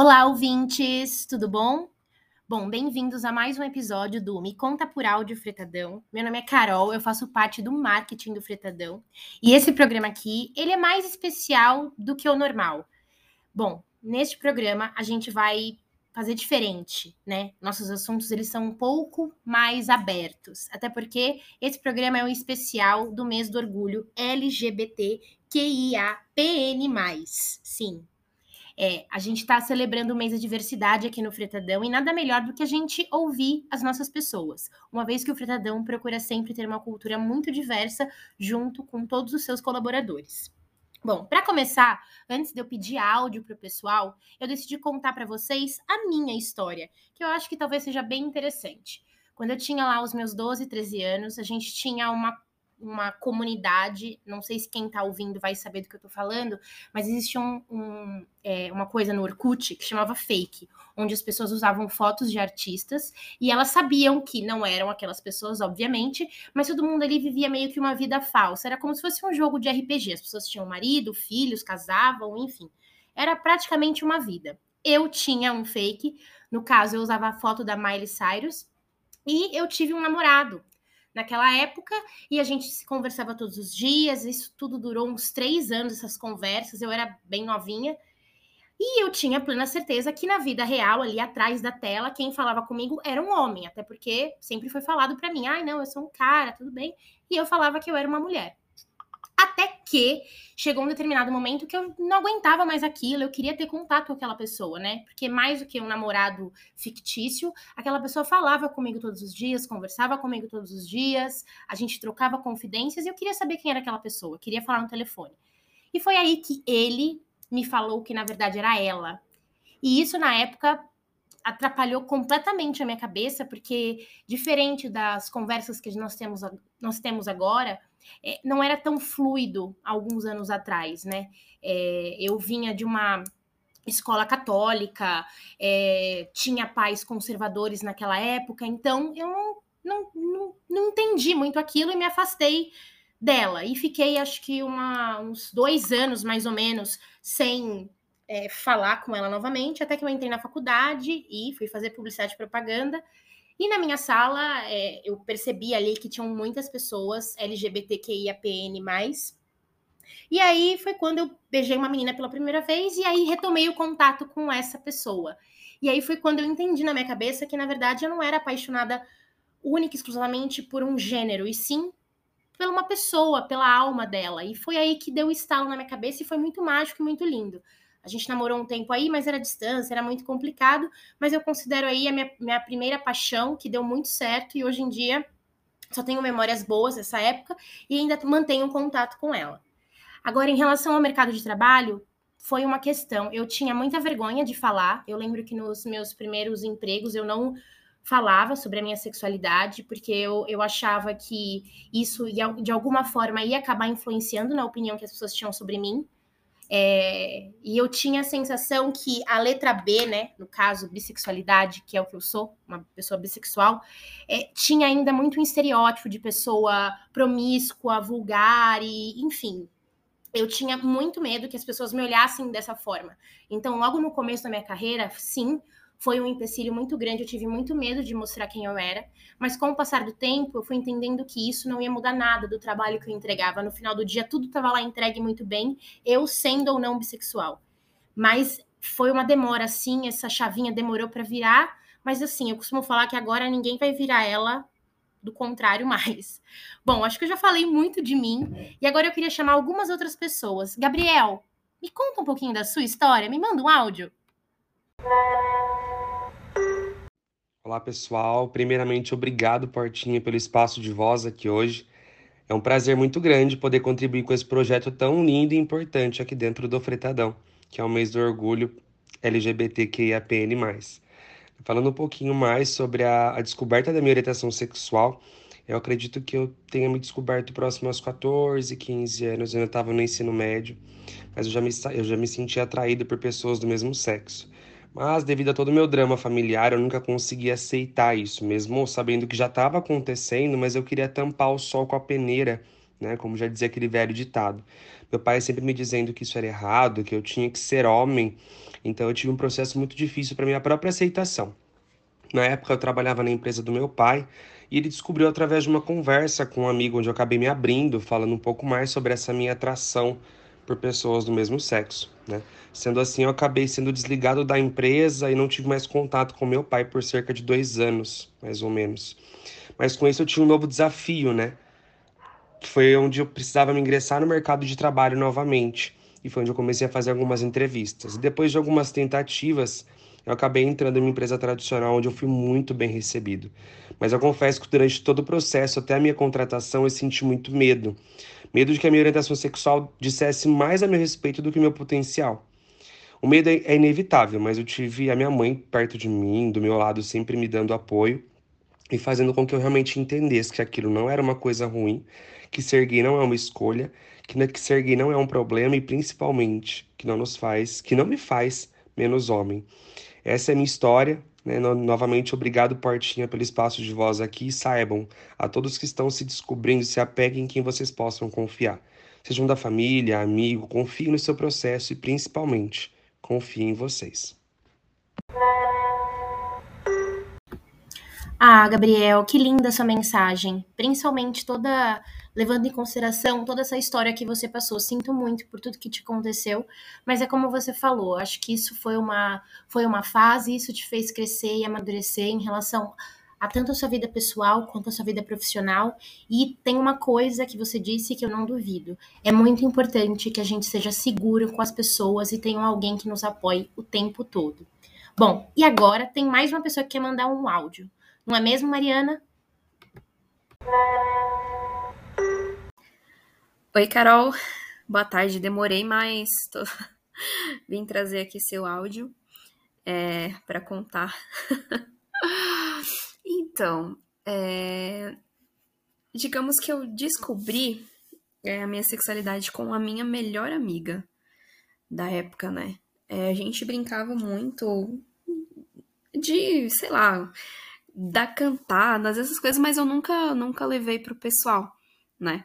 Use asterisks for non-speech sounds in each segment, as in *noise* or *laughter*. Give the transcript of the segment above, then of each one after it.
Olá, ouvintes, tudo bom? Bom, bem-vindos a mais um episódio do Me Conta por Áudio Fretadão. Meu nome é Carol, eu faço parte do marketing do Fretadão. E esse programa aqui, ele é mais especial do que o normal. Bom, neste programa a gente vai fazer diferente, né? Nossos assuntos eles são um pouco mais abertos, até porque esse programa é um especial do mês do orgulho LGBTQIAPN+. Sim, é, a gente está celebrando o mês da diversidade aqui no Fretadão e nada melhor do que a gente ouvir as nossas pessoas, uma vez que o Fretadão procura sempre ter uma cultura muito diversa junto com todos os seus colaboradores. Bom, para começar, antes de eu pedir áudio para o pessoal, eu decidi contar para vocês a minha história, que eu acho que talvez seja bem interessante. Quando eu tinha lá os meus 12, 13 anos, a gente tinha uma uma comunidade, não sei se quem está ouvindo vai saber do que eu estou falando, mas existia um, um, é, uma coisa no Orkut que chamava fake, onde as pessoas usavam fotos de artistas e elas sabiam que não eram aquelas pessoas, obviamente, mas todo mundo ali vivia meio que uma vida falsa. Era como se fosse um jogo de RPG. As pessoas tinham marido, filhos, casavam, enfim. Era praticamente uma vida. Eu tinha um fake, no caso, eu usava a foto da Miley Cyrus, e eu tive um namorado naquela época e a gente se conversava todos os dias. Isso tudo durou uns três anos, essas conversas. Eu era bem novinha. E eu tinha plena certeza que na vida real, ali atrás da tela, quem falava comigo era um homem, até porque sempre foi falado para mim: ai, não, eu sou um cara, tudo bem. E eu falava que eu era uma mulher. Até que chegou um determinado momento que eu não aguentava mais aquilo, eu queria ter contato com aquela pessoa, né? Porque mais do que um namorado fictício, aquela pessoa falava comigo todos os dias, conversava comigo todos os dias, a gente trocava confidências e eu queria saber quem era aquela pessoa, queria falar no telefone. E foi aí que ele me falou que na verdade era ela. E isso na época atrapalhou completamente a minha cabeça, porque diferente das conversas que nós temos, nós temos agora, é, não era tão fluido alguns anos atrás, né? É, eu vinha de uma escola católica, é, tinha pais conservadores naquela época, então eu não, não, não, não, entendi muito aquilo e me afastei dela. E fiquei, acho que, uma, uns dois anos mais ou menos sem é, falar com ela novamente, até que eu entrei na faculdade e fui fazer publicidade e propaganda. E na minha sala, é, eu percebi ali que tinham muitas pessoas LGBTQIAPN+. E aí foi quando eu beijei uma menina pela primeira vez e aí retomei o contato com essa pessoa. E aí foi quando eu entendi na minha cabeça que, na verdade, eu não era apaixonada única e exclusivamente por um gênero, e sim por uma pessoa, pela alma dela. E foi aí que deu estalo na minha cabeça e foi muito mágico e muito lindo. A gente namorou um tempo aí, mas era distância, era muito complicado. Mas eu considero aí a minha, minha primeira paixão, que deu muito certo, e hoje em dia só tenho memórias boas dessa época e ainda mantenho um contato com ela. Agora, em relação ao mercado de trabalho, foi uma questão. Eu tinha muita vergonha de falar. Eu lembro que nos meus primeiros empregos eu não falava sobre a minha sexualidade, porque eu, eu achava que isso ia, de alguma forma ia acabar influenciando na opinião que as pessoas tinham sobre mim. É, e eu tinha a sensação que a letra B, né, no caso, bissexualidade, que é o que eu sou, uma pessoa bissexual, é, tinha ainda muito um estereótipo de pessoa promíscua, vulgar e, enfim. Eu tinha muito medo que as pessoas me olhassem dessa forma. Então, logo no começo da minha carreira, sim, foi um empecilho muito grande, eu tive muito medo de mostrar quem eu era, mas com o passar do tempo, eu fui entendendo que isso não ia mudar nada do trabalho que eu entregava. No final do dia, tudo estava lá entregue muito bem, eu sendo ou não bissexual. Mas foi uma demora, assim, essa chavinha demorou para virar, mas assim, eu costumo falar que agora ninguém vai virar ela do contrário mais. Bom, acho que eu já falei muito de mim e agora eu queria chamar algumas outras pessoas. Gabriel, me conta um pouquinho da sua história, me manda um áudio. Olá, pessoal. Primeiramente, obrigado, Portinha, pelo espaço de voz aqui hoje. É um prazer muito grande poder contribuir com esse projeto tão lindo e importante aqui dentro do Fretadão, que é o mês do orgulho LGBTQIAPN+. Falando um pouquinho mais sobre a, a descoberta da minha orientação sexual, eu acredito que eu tenha me descoberto próximo aos 14, 15 anos, eu ainda estava no ensino médio, mas eu já, me, eu já me sentia atraído por pessoas do mesmo sexo. Mas, devido a todo o meu drama familiar, eu nunca consegui aceitar isso, mesmo sabendo que já estava acontecendo, mas eu queria tampar o sol com a peneira né? Como já dizia aquele velho ditado. Meu pai sempre me dizendo que isso era errado, que eu tinha que ser homem. Então eu tive um processo muito difícil para minha própria aceitação. Na época eu trabalhava na empresa do meu pai e ele descobriu através de uma conversa com um amigo onde eu acabei me abrindo, falando um pouco mais sobre essa minha atração por pessoas do mesmo sexo, né? Sendo assim, eu acabei sendo desligado da empresa e não tive mais contato com meu pai por cerca de dois anos, mais ou menos. Mas com isso eu tive um novo desafio, né? Foi onde eu precisava me ingressar no mercado de trabalho novamente. E foi onde eu comecei a fazer algumas entrevistas. Depois de algumas tentativas, eu acabei entrando em uma empresa tradicional onde eu fui muito bem recebido. Mas eu confesso que durante todo o processo, até a minha contratação, eu senti muito medo. Medo de que a minha orientação sexual dissesse mais a meu respeito do que meu potencial. O medo é inevitável, mas eu tive a minha mãe perto de mim, do meu lado, sempre me dando apoio e fazendo com que eu realmente entendesse que aquilo não era uma coisa ruim, que ser gay não é uma escolha, que é ser gay não é um problema e principalmente que não nos faz, que não me faz menos homem. Essa é a minha história. Né? Novamente, obrigado, Portinha, pelo espaço de voz aqui. E saibam, a todos que estão se descobrindo, se apeguem em quem vocês possam confiar. Sejam da família, amigo, confiem no seu processo e, principalmente, confiem em vocês. Ah, Gabriel, que linda sua mensagem. Principalmente toda levando em consideração toda essa história que você passou. Sinto muito por tudo que te aconteceu, mas é como você falou, acho que isso foi uma foi uma fase, isso te fez crescer e amadurecer em relação a tanto a sua vida pessoal quanto a sua vida profissional. E tem uma coisa que você disse que eu não duvido. É muito importante que a gente seja seguro com as pessoas e tenha alguém que nos apoie o tempo todo. Bom, e agora tem mais uma pessoa que quer mandar um áudio. Não é mesmo, Mariana? Oi, Carol. Boa tarde. Demorei, mas tô... *laughs* vim trazer aqui seu áudio é, para contar. *laughs* então, é, digamos que eu descobri é, a minha sexualidade com a minha melhor amiga da época, né? É, a gente brincava muito de, sei lá, dar cantadas, essas coisas, mas eu nunca, nunca levei pro pessoal, né?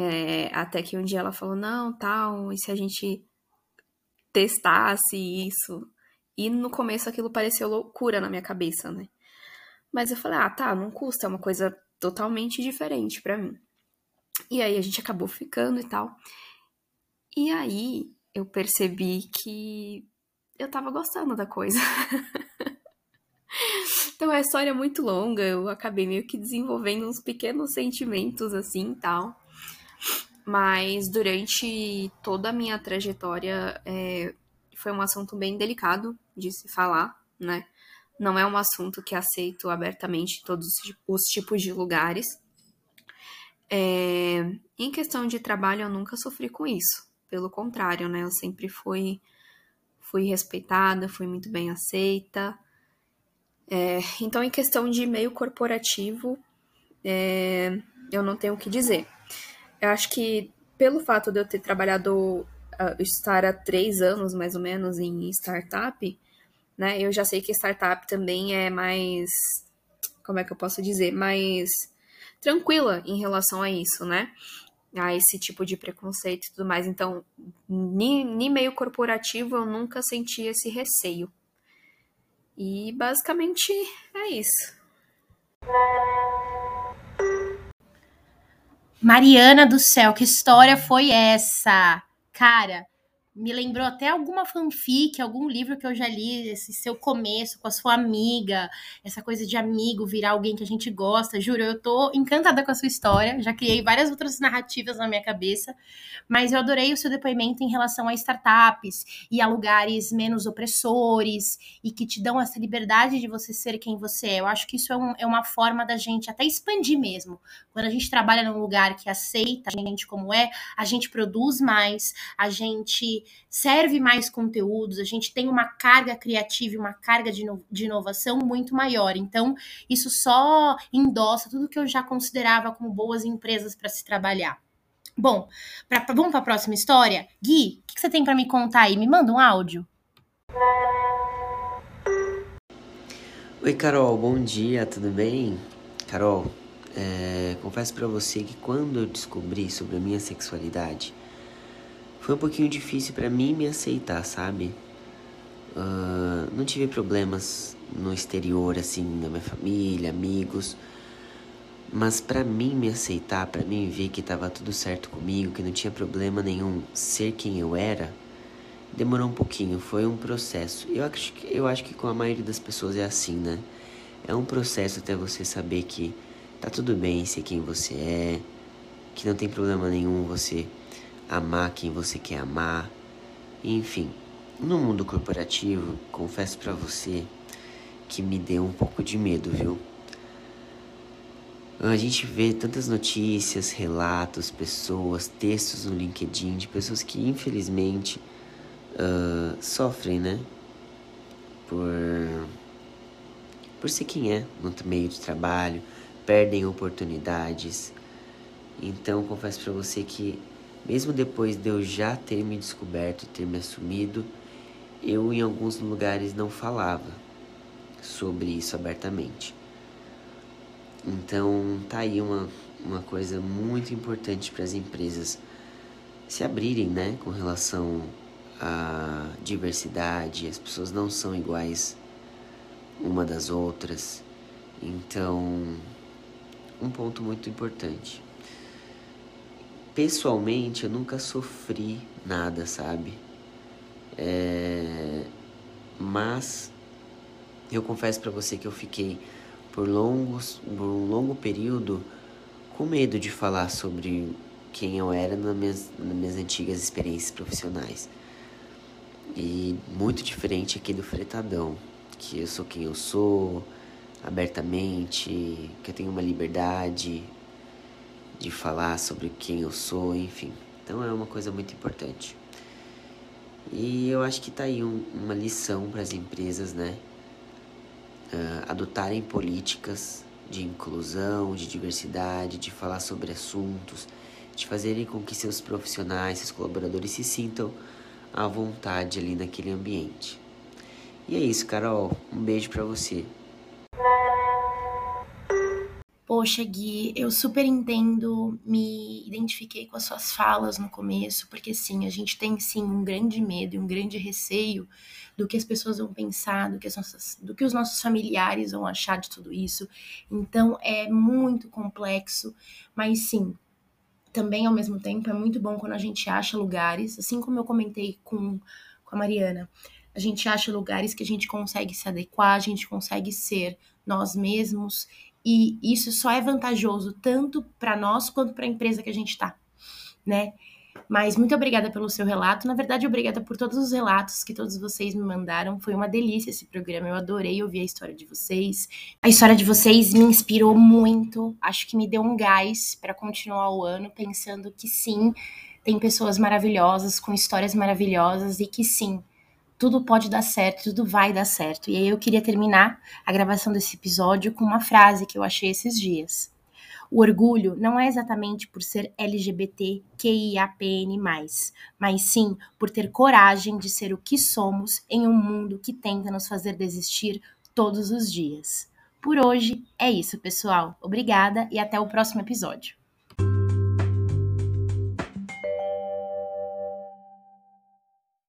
É, até que um dia ela falou, não, tal, e se a gente testasse isso? E no começo aquilo pareceu loucura na minha cabeça, né? Mas eu falei, ah, tá, não custa, é uma coisa totalmente diferente para mim. E aí a gente acabou ficando e tal. E aí eu percebi que eu tava gostando da coisa. *laughs* então a história é muito longa, eu acabei meio que desenvolvendo uns pequenos sentimentos assim e tal. Mas durante toda a minha trajetória é, foi um assunto bem delicado de se falar, né? Não é um assunto que aceito abertamente em todos os tipos de lugares. É, em questão de trabalho, eu nunca sofri com isso. Pelo contrário, né? Eu sempre fui, fui respeitada, fui muito bem aceita. É, então, em questão de meio corporativo, é, eu não tenho o que dizer. Eu acho que pelo fato de eu ter trabalhado, uh, estar há três anos mais ou menos em startup, né? Eu já sei que startup também é mais, como é que eu posso dizer, mais tranquila em relação a isso, né? A esse tipo de preconceito e tudo mais. Então, nem, meio corporativo eu nunca senti esse receio. E basicamente é isso. Mariana do céu, que história foi essa? Cara, me lembrou até alguma fanfic, algum livro que eu já li, esse seu começo com a sua amiga, essa coisa de amigo virar alguém que a gente gosta. Juro, eu tô encantada com a sua história. Já criei várias outras narrativas na minha cabeça, mas eu adorei o seu depoimento em relação a startups e a lugares menos opressores e que te dão essa liberdade de você ser quem você é. Eu acho que isso é, um, é uma forma da gente até expandir mesmo. Quando a gente trabalha num lugar que aceita a gente como é, a gente produz mais, a gente serve mais conteúdos, a gente tem uma carga criativa e uma carga de, de inovação muito maior. Então, isso só endossa tudo que eu já considerava como boas empresas para se trabalhar. Bom, pra, vamos para a próxima história? Gui, o que, que você tem para me contar aí? Me manda um áudio. Oi, Carol, bom dia, tudo bem? Carol, É, confesso para você que quando eu descobri sobre a minha sexualidade, foi um pouquinho difícil para mim me aceitar, sabe? Uh, não tive problemas no exterior, assim, na minha família, amigos. Mas para mim me aceitar, para mim ver que tava tudo certo comigo, que não tinha problema nenhum ser quem eu era, demorou um pouquinho, foi um processo. Eu acho que, eu acho que com a maioria das pessoas é assim, né? É um processo até você saber que tá tudo bem ser quem você é, que não tem problema nenhum você amar quem você quer amar. Enfim, no mundo corporativo, confesso para você que me deu um pouco de medo, viu? A gente vê tantas notícias, relatos, pessoas, textos no LinkedIn de pessoas que infelizmente uh, sofrem, né? Por, por ser quem é no meio de trabalho, perdem oportunidades. Então, confesso para você que, mesmo depois de eu já ter me descoberto, ter me assumido, eu em alguns lugares não falava sobre isso abertamente. Então, tá aí uma, uma coisa muito importante para as empresas se abrirem, né, com relação à diversidade. As pessoas não são iguais uma das outras. Então, um ponto muito importante. Pessoalmente, eu nunca sofri nada, sabe? É... Mas eu confesso para você que eu fiquei por longos, por um longo período com medo de falar sobre quem eu era nas minhas, nas minhas antigas experiências profissionais. E muito diferente aqui do fretadão, que eu sou quem eu sou, abertamente, que eu tenho uma liberdade de falar sobre quem eu sou, enfim. Então é uma coisa muito importante. E eu acho que tá aí um, uma lição para as empresas, né? Uh, adotarem políticas de inclusão, de diversidade, de falar sobre assuntos, de fazerem com que seus profissionais, seus colaboradores se sintam à vontade ali naquele ambiente. E é isso, Carol. Um beijo para você. Poxa, Gui, eu super entendo, me identifiquei com as suas falas no começo, porque sim, a gente tem sim um grande medo e um grande receio do que as pessoas vão pensar, do que, nossas, do que os nossos familiares vão achar de tudo isso. Então é muito complexo, mas sim, também ao mesmo tempo é muito bom quando a gente acha lugares, assim como eu comentei com, com a Mariana, a gente acha lugares que a gente consegue se adequar, a gente consegue ser nós mesmos e isso só é vantajoso tanto para nós quanto para a empresa que a gente está, né? Mas muito obrigada pelo seu relato. Na verdade, obrigada por todos os relatos que todos vocês me mandaram. Foi uma delícia esse programa. Eu adorei ouvir a história de vocês. A história de vocês me inspirou muito. Acho que me deu um gás para continuar o ano, pensando que sim, tem pessoas maravilhosas, com histórias maravilhosas e que sim, tudo pode dar certo, tudo vai dar certo. E aí eu queria terminar a gravação desse episódio com uma frase que eu achei esses dias. O orgulho não é exatamente por ser LGBTQIAPN+, mas sim por ter coragem de ser o que somos em um mundo que tenta nos fazer desistir todos os dias. Por hoje é isso, pessoal. Obrigada e até o próximo episódio.